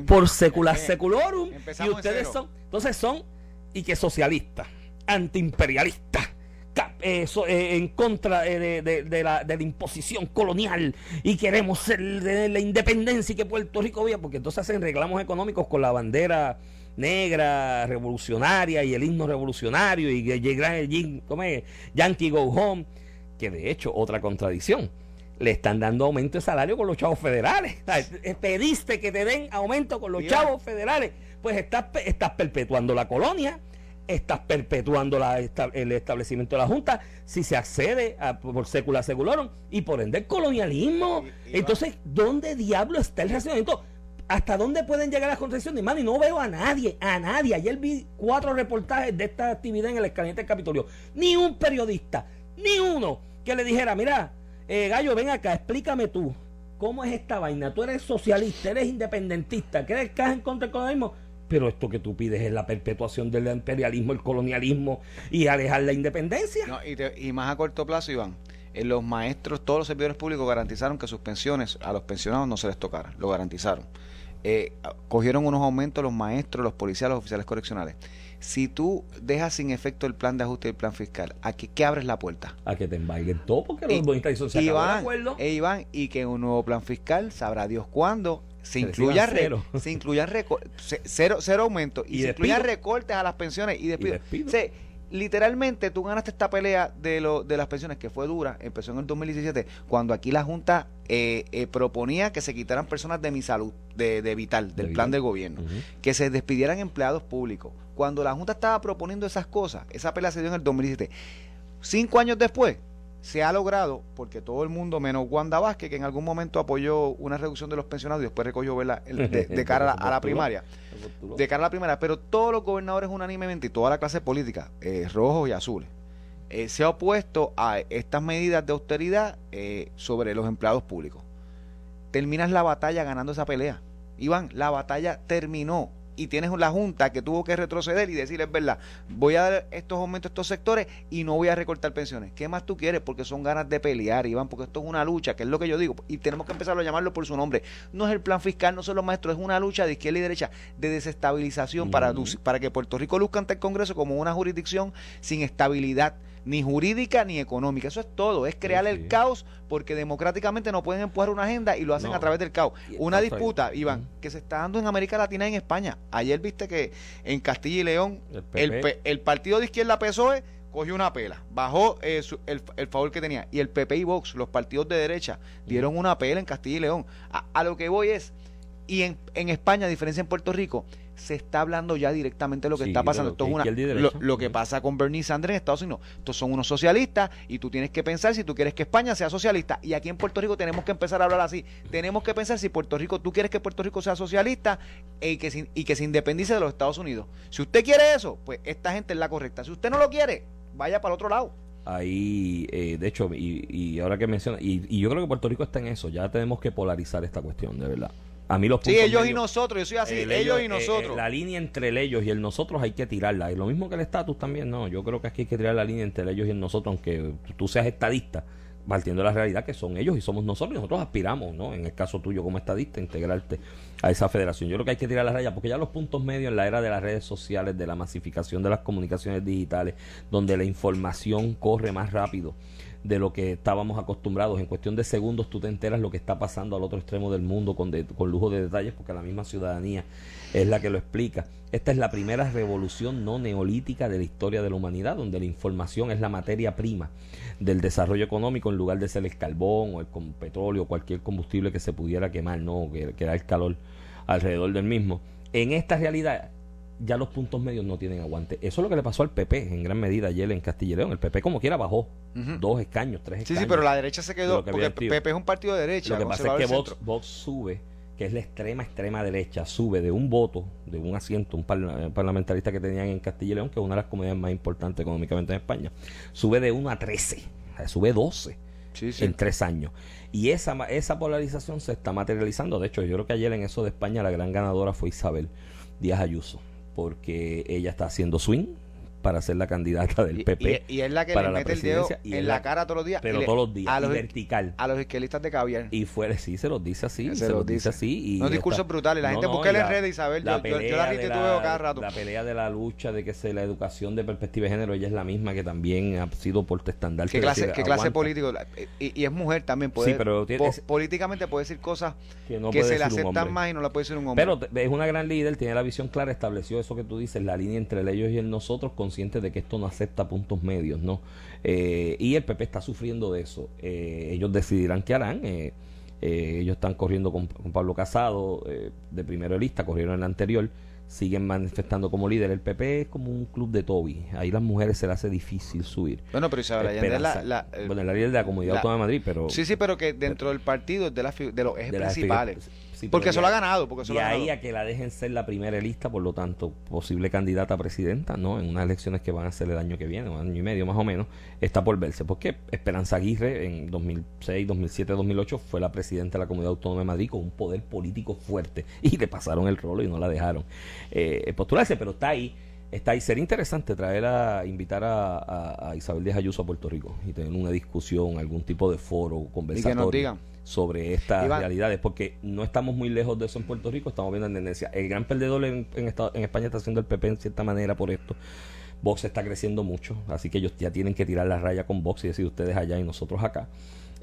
por secular seculorum. Y ustedes son, entonces son, y que socialistas, antiimperialistas, eh, eh, en contra eh, de, la, de, la, imposición colonial y queremos ser de la independencia y que Puerto Rico viva, porque entonces hacen reclamos económicos con la bandera negra revolucionaria y el himno revolucionario y el Yankee Go Home, que de hecho otra contradicción. Le están dando aumento de salario con los chavos federales. Pediste que te den aumento con los chavos federales. Pues estás, estás perpetuando la colonia, estás perpetuando el establecimiento de la Junta si se accede a, por sécula seculorum y por ende el colonialismo. Entonces, ¿dónde diablo está el racionamiento? ¿Hasta dónde pueden llegar las contradicciones? Y no veo a nadie, a nadie. Ayer vi cuatro reportajes de esta actividad en el escalete del Capitolio. Ni un periodista, ni uno que le dijera, mira, eh, Gallo, ven acá, explícame tú. ¿Cómo es esta vaina? Tú eres socialista, eres independentista, ¿crees que en contra del colonialismo? Pero esto que tú pides es la perpetuación del imperialismo, el colonialismo y alejar la independencia. y, más a corto plazo, Iván, los maestros, todos los servidores públicos garantizaron que sus pensiones a los pensionados no se les tocaran, lo garantizaron. Eh, cogieron unos aumentos los maestros, los policías, los oficiales correccionales. Si tú dejas sin efecto el plan de ajuste y el plan fiscal, ¿a qué, abres la puerta? A que te embarguen todo porque los bonistas se de acuerdo. E Iván, y que un nuevo plan fiscal, sabrá Dios cuándo, se incluya, cero. se cero, cero aumento y, se incluya recortes a las pensiones y despidos. Literalmente tú ganaste esta pelea de, lo, de las pensiones que fue dura, empezó en el 2017, cuando aquí la Junta eh, eh, proponía que se quitaran personas de mi salud, de, de Vital, del plan de gobierno, que se despidieran empleados públicos. Cuando la Junta estaba proponiendo esas cosas, esa pelea se dio en el 2017. Cinco años después, se ha logrado, porque todo el mundo, menos Wanda Vázquez, que en algún momento apoyó una reducción de los pensionados y después recogió verla de, cara a la, primaria. De cara a la primaria. Pero todos los gobernadores unánimemente y toda la clase política, eh, rojos y azules, eh, se ha opuesto a estas medidas de austeridad eh, sobre los empleados públicos. Terminas la batalla ganando esa pelea. Iván, la batalla terminó y tienes la Junta que tuvo que retroceder y decir, es verdad, voy a dar estos aumentos a estos sectores y no voy a recortar pensiones. ¿Qué más tú quieres? Porque son ganas de pelear, Iván, porque esto es una lucha, que es lo que yo digo, y tenemos que empezar a llamarlo por su nombre. No es el plan fiscal, no son los maestros, es una lucha de izquierda y derecha, de desestabilización para, para que Puerto Rico luzca ante el Congreso como una jurisdicción sin estabilidad ni jurídica ni económica. Eso es todo, es crear el caos porque democráticamente no pueden empujar una agenda y lo hacen a través del caos. Una disputa, Iván, que se está dando en América Latina y en España. Ayer viste que en Castilla y León el, el, partido de izquierda PSOE cogió una pela, bajó eh, el, favor que tenía. Y el PP y Vox, los partidos de derecha, dieron una pela en Castilla y León. A, lo que voy es, y en, en España, a diferencia en Puerto Rico, se está hablando ya directamente de lo que está pasando. Esto es una, lo, que pasa con Bernie Sanders en Estados Unidos. Estos son unos socialistas y tú tienes que pensar si tú quieres que España sea socialista. Y aquí en Puerto Rico tenemos que empezar a hablar así. Tenemos que pensar si Puerto Rico, tú quieres que Puerto Rico sea socialista y que, se, y que se independice de los Estados Unidos. Si usted quiere eso, pues esta gente es la correcta. Si usted no lo quiere, vaya para el otro lado ahí, eh, de hecho, y, ahora que menciona, y, y, yo creo que Puerto Rico está en eso, ya tenemos que polarizar esta cuestión, de verdad. A mí los Sí, ellos y nosotros, yo soy así, ellos, y eh, nosotros. la línea entre el ellos y el nosotros hay que tirarla. Y lo mismo que el estatus también, no. Yo creo que aquí hay que tirar la línea entre ellos y el nosotros, aunque tú seas estadista, partiendo de la realidad que son ellos y somos nosotros, y nosotros aspiramos, ¿no? En el caso tuyo como estadista, integrarte a esa federación. Yo creo que hay que tirar la raya, porque ya los puntos medios en la era de las redes sociales, de la masificación de las comunicaciones digitales, donde la información corre más rápido de lo que estábamos acostumbrados. En cuestión de segundos tú te enteras lo que está pasando al otro extremo del mundo con, con lujo de detalles porque la misma ciudadanía es la que lo explica. Esta es la primera revolución no neolítica de la historia de la humanidad, donde la información es la materia prima del desarrollo económico en lugar de ser el carbón o el petróleo o cualquier combustible que se pudiera quemar, no, que, que da el calor alrededor del mismo. En esta realidad ya los puntos medios no tienen aguante. Eso es lo que le pasó al PP en gran medida ayer en Castilla León. El PP como quiera bajó dos escaños, tres escaños. Sí, sí, pero la derecha se quedó porque el PP es un partido de derecha. Lo que pasa es que Vox, sube, que es la extrema, extrema derecha, sube de un voto, de un asiento, un parlamentarista que tenían en Castilla y León, que es una de las comunidades más importantes económicamente en España, sube de 1 a 13, sube 12. en tres años. Y esa, esa polarización se está materializando. De hecho, yo creo que ayer en eso de España la gran ganadora fue Isabel Díaz Ayuso porque ella está haciendo swing para ser la candidata del PP. Y, es la que le mete el dedo en la, cara todos los días. Pero todos los días, a los, vertical. A los izquierdistas de caviar. Y fuera, sí, se los dice así. Se, los dice así. Y no discursos brutales. La gente busca en redes, Isabel. La yo, yo, la cada rato. La pelea de la lucha de que se, la educación de perspectiva de género, ella es la misma que también ha sido por estandarte. ¿Qué clase, qué clase político? Y, es mujer también. Puede, sí, pero políticamente puede decir cosas que, se le aceptan más y no la puede decir un hombre. Pero es una gran líder, tiene la visión clara, estableció eso que tú dices, la línea entre ellos y el nosotros, de que esto no acepta puntos medios, ¿no? Eh, y el PP está sufriendo de eso. Eh, ellos decidirán qué harán. Eh, ellos están corriendo con, Pablo Casado de primero lista, corrieron en la anterior, siguen manifestando como líder. El PP es como un club de Toby. Ahí las mujeres se les hace difícil subir. Bueno, pero Isabel Allende la, la, bueno, la líder de la Comunidad Autónoma de Madrid, pero... Sí, sí, pero que dentro del partido es de, la, de los ejes principales porque eso lo ha ganado. Porque y ahí a que la dejen ser la primera lista, por lo tanto, posible candidata a presidenta, ¿no? En unas elecciones que van a ser el año que viene, un año y medio más o menos, está por verse. Porque Esperanza Aguirre en 2006, 2007, 2008 fue la presidenta de la Comunidad Autónoma de Madrid con un poder político fuerte y le pasaron el rolo y no la dejaron eh, postularse, pero está ahí. Está ahí. Sería interesante traer a invitar a, Isabel de Ayuso a Puerto Rico y tener una discusión, algún tipo de foro, conversatorio. Y que nos digan sobre estas realidades, porque no estamos muy lejos de eso en Puerto Rico, estamos viendo tendencia. El gran perdedor en, en, en España está siendo el PP en cierta manera por esto. Vox está creciendo mucho, así que ellos ya tienen que tirar la raya con Vox y decir ustedes allá y nosotros acá.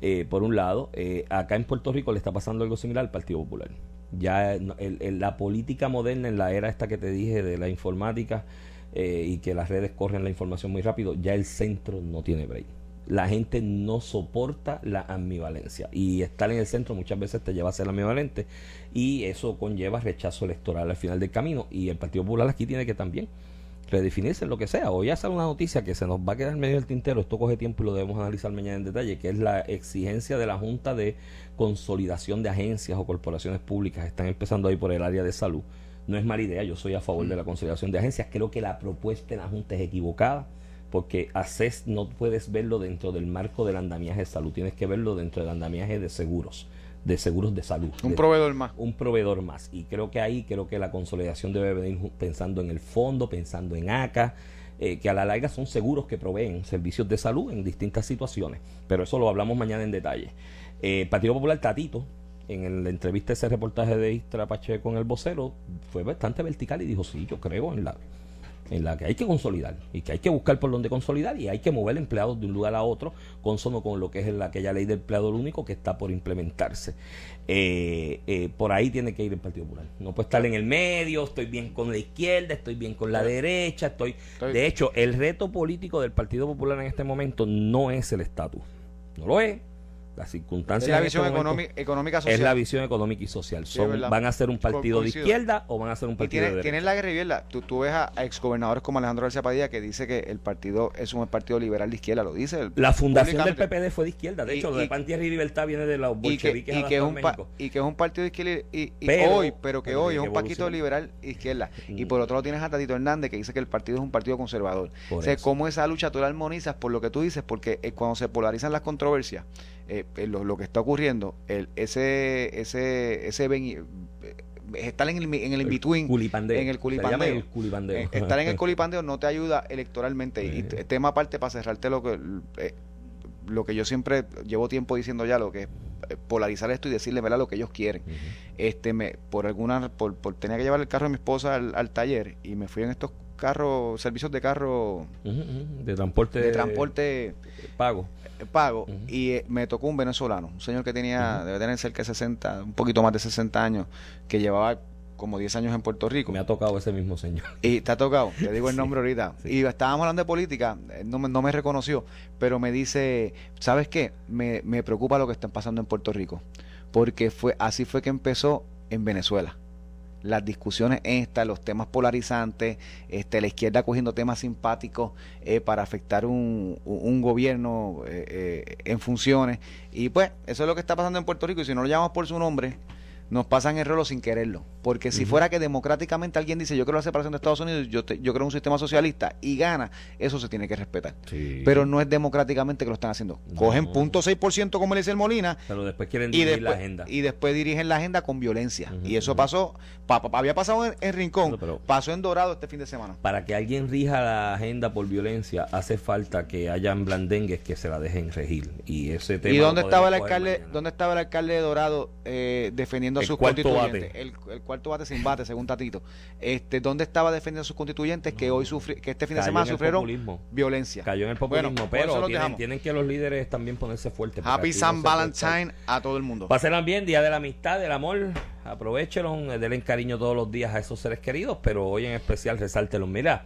Eh, por un lado, eh, acá en Puerto Rico le está pasando algo similar al Partido Popular. Ya la política moderna en la era esta que te dije de la informática eh, y que las redes corren la información muy rápido, ya el centro no tiene break. La gente no soporta la ambivalencia y estar en el centro muchas veces te lleva a ser ambivalente y eso conlleva rechazo electoral al final del camino y el Partido Popular aquí tiene que también redefinirse en lo que sea. Hoy ya sale una noticia que se nos va a quedar en medio del tintero, esto coge tiempo y lo debemos analizar mañana en detalle, que es la exigencia de la Junta de Consolidación de Agencias o Corporaciones Públicas. Están empezando ahí por el área de salud. No es mala idea, yo soy a favor de la consolidación de agencias. Creo que la propuesta en la Junta es equivocada porque ACES no puedes verlo dentro del marco del andamiaje de salud, tienes que verlo dentro del andamiaje de seguros de seguros de salud. Un proveedor más. Un proveedor más. Y creo que ahí, creo que la consolidación debe venir pensando en el fondo, pensando en ACA, eh, que a la larga son seguros que proveen servicios de salud en distintas situaciones. Pero eso lo hablamos mañana en detalle. Eh, Partido Popular Tatito, en la entrevista ese reportaje de Istra Pacheco con el vocero, fue bastante vertical y dijo, sí, yo creo en la en la que hay que consolidar y que hay que buscar por dónde consolidar y hay que mover empleados de un lugar a otro consono con lo que es la, aquella ley del empleador único que está por implementarse. Eh, eh, por ahí tiene que ir el Partido Popular. No puede estar en el medio, estoy bien con la izquierda, estoy bien con la derecha, estoy... De hecho, el reto político del Partido Popular en este momento no es el estatus. No lo es las circunstancias. Es la visión económica, social. Es la visión económica y social. Son, ¿Van a ser un partido de izquierda o van a ser un partido de derecha? Tienen la guerrilla. Tú, tú ves a, exgobernadores como Alejandro García Padilla que dice que el partido es un partido liberal de izquierda. Lo dice. la fundación del PPD fue de izquierda. De hecho, lo de y Libertad viene de los bolcheviques. Y que, y que, es un y que es un partido de izquierda. Y, hoy, pero que hoy es un partido liberal izquierda. Y por otro lado tienes a Tatito Hernández que dice que el partido es un partido conservador. o sea, cómo esa lucha tú la armonizas por lo que tú dices, porque eh, cuando se polarizan las controversias eh, eh, lo, que está ocurriendo, el, ese, ese, ese eh, estar en el, en el in-between, en el culipandeo. estar en el culipandeo no te ayuda electoralmente. Y tema aparte, para cerrarte lo que, lo que yo siempre llevo tiempo diciendo ya, lo que es polarizar esto y decirle ¿verdad? lo que ellos quieren. este me Por alguna, por, por, tenía que llevar el carro de mi esposa al, al taller y me fui en estos carros, servicios de carro. De transporte. De transporte. Pago. Eh, pago. Y eh, me tocó un venezolano, un señor que tenía, debe tener cerca de 60, un poquito más de 60 años, que llevaba como 10 años en Puerto Rico. Me ha tocado ese mismo señor. Y te ha tocado, te digo el nombre ahorita. Y estábamos hablando de política, no me, no me reconoció, pero me dice, ¿sabes qué? Me, me preocupa lo que está pasando en Puerto Rico, porque fue así fue que empezó en Venezuela las discusiones estas, los temas polarizantes, este, la izquierda cogiendo temas simpáticos eh, para afectar un, un gobierno eh, eh, en funciones. Y pues, eso es lo que está pasando en Puerto Rico. Y si no lo llamamos por su nombre, nos pasan el rolo sin quererlo. Porque si fuera que democráticamente alguien dice yo quiero la separación de Estados Unidos, yo, yo creo un sistema socialista y gana, eso se tiene que respetar. Pero no es democráticamente que lo están haciendo. Cogen punto .6% como le dice el Molina. Pero después quieren dirigir la agenda. Y después dirigen la agenda con violencia. y eso pasó, había pasado en, Rincón, pasó en Dorado este fin de semana. Para que alguien rija la agenda por violencia, hace falta que hayan blandengues que se la dejen regir. Y ese tema ¿Y dónde estaba el alcalde, dónde estaba el alcalde de Dorado eh, defendiendo a sus constituyentes? El, el cuarto bate sin bate, según Tatito. Este, ¿Dónde estaba defendiendo a sus constituyentes que hoy sufri que este fin de semana sufrieron violencia? Cayó en el populismo, pero tienen, que los líderes también ponerse fuertes. Happy San Valentine a todo el mundo. Pásenla bien, Día de la Amistad, del Amor. Aprovechenlo, denle cariño todos los días a esos seres queridos, pero hoy en especial resáltelos. Mira,